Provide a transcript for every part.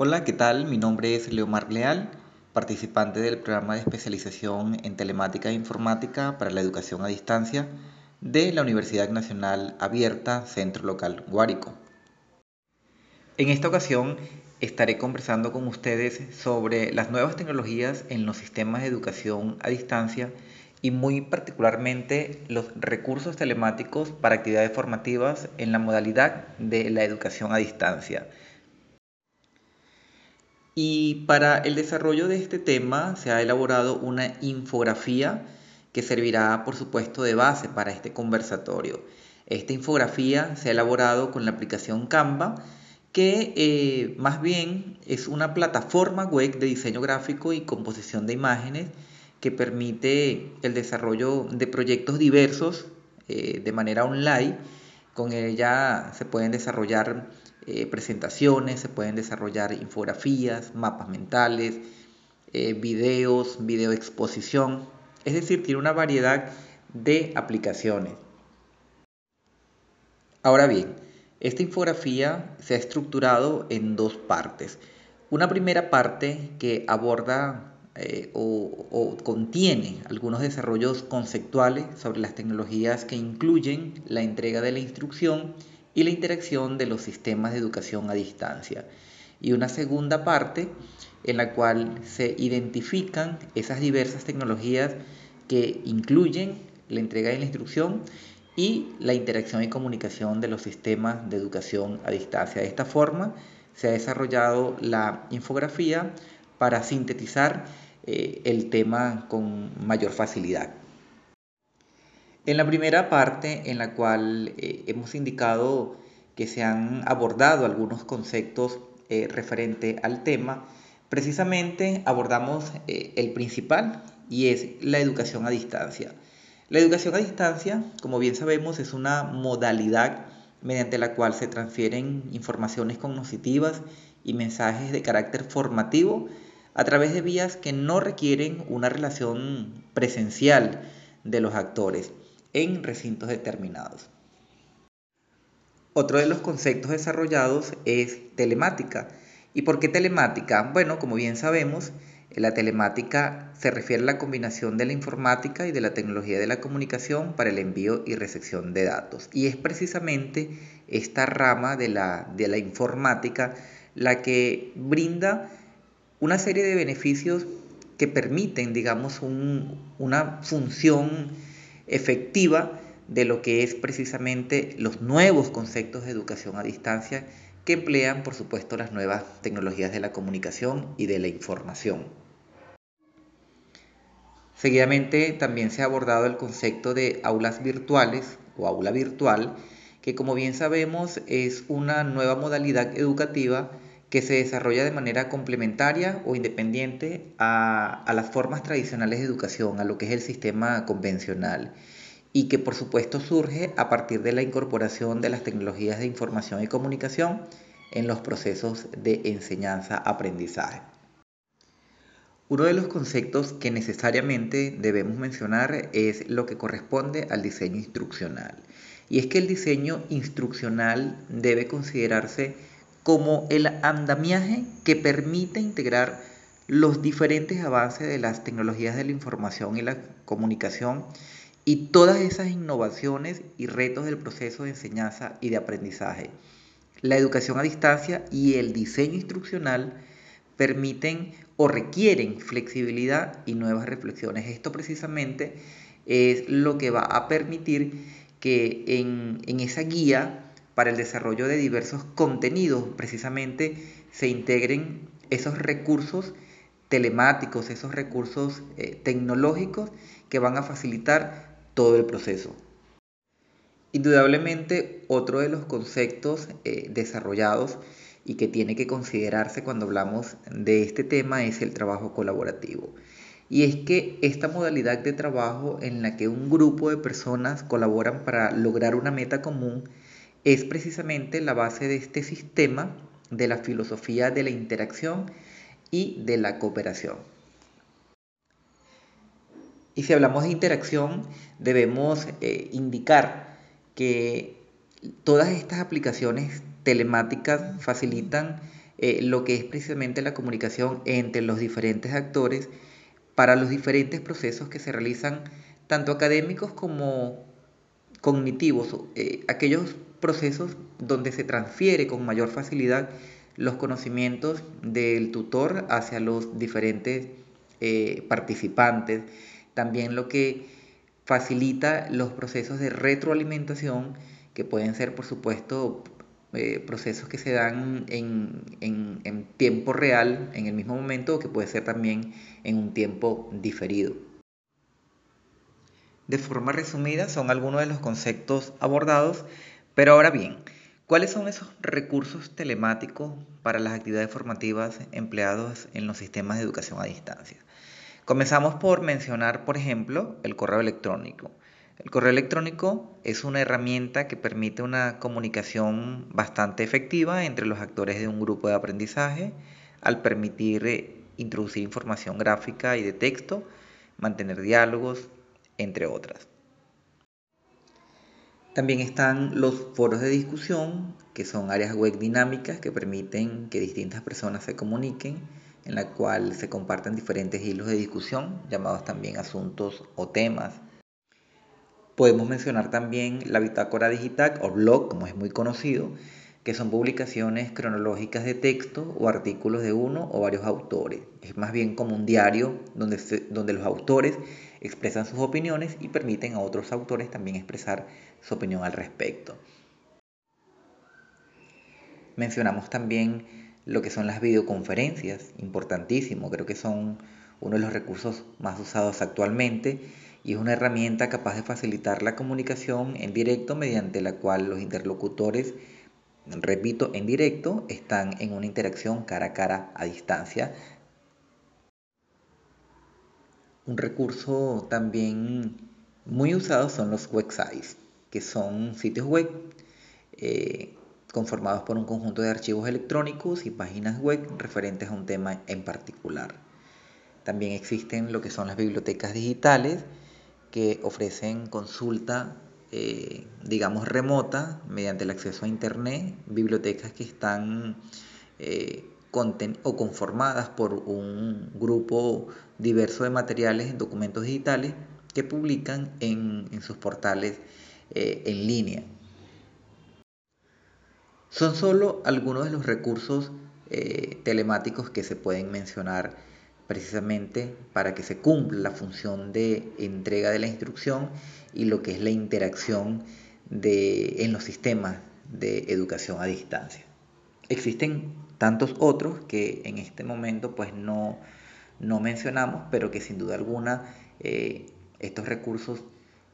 Hola, ¿qué tal? Mi nombre es Leomar Leal, participante del programa de especialización en telemática e informática para la educación a distancia de la Universidad Nacional Abierta Centro Local Guárico. En esta ocasión estaré conversando con ustedes sobre las nuevas tecnologías en los sistemas de educación a distancia y muy particularmente los recursos telemáticos para actividades formativas en la modalidad de la educación a distancia y para el desarrollo de este tema se ha elaborado una infografía que servirá, por supuesto, de base para este conversatorio. Esta infografía se ha elaborado con la aplicación Canva, que eh, más bien es una plataforma web de diseño gráfico y composición de imágenes que permite el desarrollo de proyectos diversos eh, de manera online. Con ella se pueden desarrollar eh, presentaciones, se pueden desarrollar infografías, mapas mentales, eh, videos, video exposición, es decir, tiene una variedad de aplicaciones. Ahora bien, esta infografía se ha estructurado en dos partes. Una primera parte que aborda eh, o, contiene algunos desarrollos conceptuales sobre las tecnologías que incluyen la entrega de la instrucción y la interacción de los sistemas de educación a distancia. Y una segunda parte en la cual se identifican esas diversas tecnologías que incluyen la entrega de la instrucción y la interacción y comunicación de los sistemas de educación a distancia. De esta forma se ha desarrollado la infografía para sintetizar eh, el tema con mayor facilidad. En la primera parte, en la cual eh, hemos indicado que se han abordado algunos conceptos eh, referente al tema, precisamente abordamos eh, el principal y es la educación a distancia. La educación a distancia, como bien sabemos, es una modalidad mediante la cual se transfieren informaciones cognitivas y mensajes de carácter formativo a través de vías que no requieren una relación presencial de los actores en recintos determinados. Otro de los conceptos desarrollados es telemática. ¿Y por qué telemática? Bueno, como bien sabemos, la telemática se refiere a la combinación de la informática y de la tecnología de la comunicación para el envío y recepción de datos. Y es precisamente esta rama de la, de la informática la que brinda una serie de beneficios que permiten, digamos, una función efectiva de lo que es precisamente los nuevos conceptos de educación a distancia que emplean, por supuesto, las nuevas tecnologías de la comunicación y de la información. Seguidamente también se ha abordado el concepto de aulas virtuales o aula virtual, que como bien sabemos es una nueva modalidad educativa que se desarrolla de manera complementaria o independiente a, las formas tradicionales de educación, a lo que es el sistema convencional y que por supuesto surge a partir de la incorporación de las tecnologías de información y comunicación en los procesos de enseñanza-aprendizaje. Uno de los conceptos que necesariamente debemos mencionar es lo que corresponde al diseño instruccional. Y es que el diseño instruccional debe considerarse como el andamiaje que permite integrar los diferentes avances de las tecnologías de la información y la comunicación y todas esas innovaciones y retos del proceso de enseñanza y de aprendizaje. La educación a distancia y el diseño instruccional permiten o requieren flexibilidad y nuevas reflexiones. Esto precisamente es lo que va a permitir que en, en esa guía para el desarrollo de diversos contenidos, precisamente se integren esos recursos telemáticos, esos recursos eh, tecnológicos que van a facilitar todo el proceso. Indudablemente, otro de los conceptos eh, desarrollados y que tiene que considerarse cuando hablamos de este tema es el trabajo colaborativo. Y es que esta modalidad de trabajo en la que un grupo de personas colaboran para lograr una meta común es precisamente la base de este sistema de la filosofía de la interacción y de la cooperación. Y si hablamos de interacción, debemos eh, indicar que todas estas aplicaciones telemáticas facilitan eh, lo que es precisamente la comunicación entre los diferentes actores para los diferentes procesos que se realizan, tanto académicos como cognitivos, eh, aquellos procesos donde se transfiere con mayor facilidad los conocimientos del tutor hacia los diferentes eh, participantes, también lo que facilita los procesos de retroalimentación, que pueden ser, por supuesto, eh, procesos que se dan en, en, tiempo real, en el mismo momento, o que puede ser también en un tiempo diferido. De forma resumida, son algunos de los conceptos abordados, pero ahora bien, ¿cuáles son esos recursos telemáticos para las actividades formativas empleados en los sistemas de educación a distancia? Comenzamos por mencionar, por ejemplo, el correo electrónico. El correo electrónico es una herramienta que permite una comunicación bastante efectiva entre los actores de un grupo de aprendizaje al permitir eh, introducir información gráfica y de texto, mantener diálogos, entre otras. También están los foros de discusión, que son áreas web dinámicas que permiten que distintas personas se comuniquen, en la cual se comparten diferentes hilos de discusión, llamados también asuntos o temas Podemos mencionar también la bitácora digital o blog, como es muy conocido, que son publicaciones cronológicas de texto o artículos de uno o varios autores. Es más bien como un diario donde, donde los autores expresan sus opiniones y permiten a otros autores también expresar su opinión al respecto. Mencionamos también lo que son las videoconferencias, importantísimo, creo que son uno de los recursos más usados actualmente y es una herramienta capaz de facilitar la comunicación en directo mediante la cual los interlocutores, repito, en directo, están en una interacción cara a cara a distancia. Un recurso también muy usado son los websites, que son sitios web eh, conformados por un conjunto de archivos electrónicos y páginas web referentes a un tema en particular. También existen lo que son las bibliotecas digitales, que ofrecen consulta, eh, digamos, remota mediante el acceso a Internet, bibliotecas que están eh, o conformadas por un grupo diverso de materiales en documentos digitales que publican en, sus portales eh, en línea. Son solo algunos de los recursos telemáticos que se pueden mencionar precisamente para que se cumpla la función de entrega de la instrucción y lo que es la interacción en los sistemas de educación a distancia. Existen tantos otros que en este momento pues no, no mencionamos, pero que sin duda alguna eh, estos recursos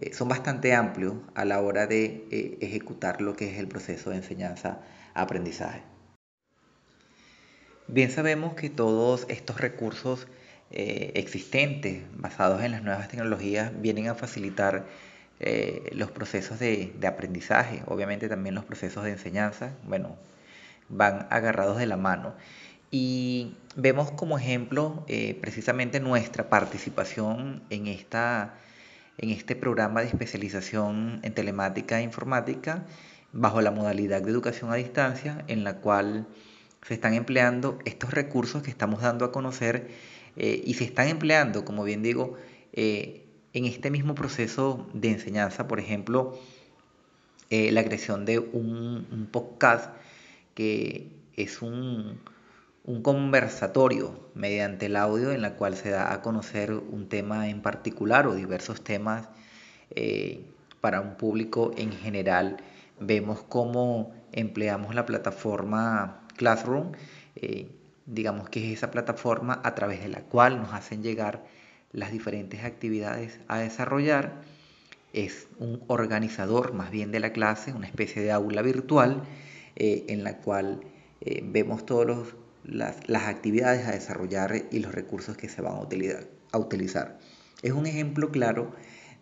eh, son bastante amplios a la hora de eh, ejecutar lo que es el proceso de enseñanza-aprendizaje. Bien sabemos que todos estos recursos eh, existentes basados en las nuevas tecnologías vienen a facilitar los procesos de, aprendizaje, obviamente también los procesos de enseñanza, bueno, van agarrados de la mano. Y vemos como ejemplo precisamente nuestra participación en, esta, en este programa de especialización en telemática e informática bajo la modalidad de educación a distancia en la cual se están empleando estos recursos que estamos dando a conocer eh, y se están empleando, como bien digo, eh, en este mismo proceso de enseñanza, por ejemplo, eh, la creación de un, podcast que es un, un, conversatorio mediante el audio en la cual se da a conocer un tema en particular o diversos temas para un público en general. Vemos cómo empleamos la plataforma Classroom, eh, digamos que es esa plataforma a través de la cual nos hacen llegar las diferentes actividades a desarrollar. Es un organizador más bien de la clase, una especie de aula virtual eh, en la cual eh, vemos todas las, actividades a desarrollar y los recursos que se van a utilizar, a utilizar. Es un ejemplo claro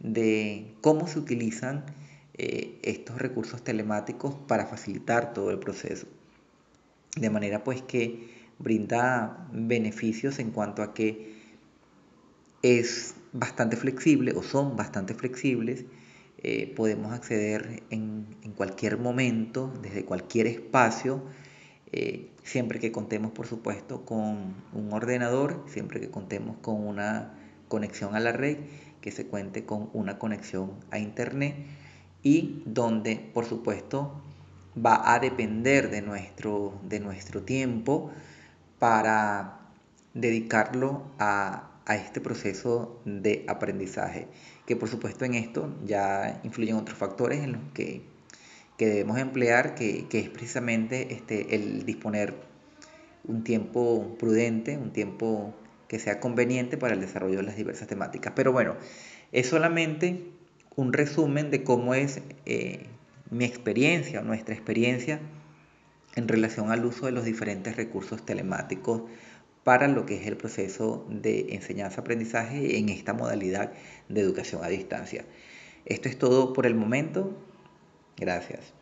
de cómo se utilizan estos recursos telemáticos para facilitar todo el proceso de manera pues que brinda beneficios en cuanto a que es bastante flexible o son bastante flexibles, eh, podemos acceder en, cualquier momento, desde cualquier espacio, eh, siempre que contemos, por supuesto, con un ordenador, siempre que contemos con una conexión a la red, que se cuente con una conexión a Internet y donde, por supuesto, va a depender de nuestro, de nuestro tiempo para dedicarlo a, este proceso de aprendizaje. Que por supuesto en esto ya influyen otros factores en los que, debemos emplear, que, es precisamente este, el disponer un tiempo prudente, un tiempo que sea conveniente para el desarrollo de las diversas temáticas. Pero bueno, es solamente un resumen de cómo es eh, mi experiencia, nuestra experiencia en relación al uso de los diferentes recursos telemáticos para lo que es el proceso de enseñanza-aprendizaje en esta modalidad de educación a distancia. Esto es todo por el momento. Gracias.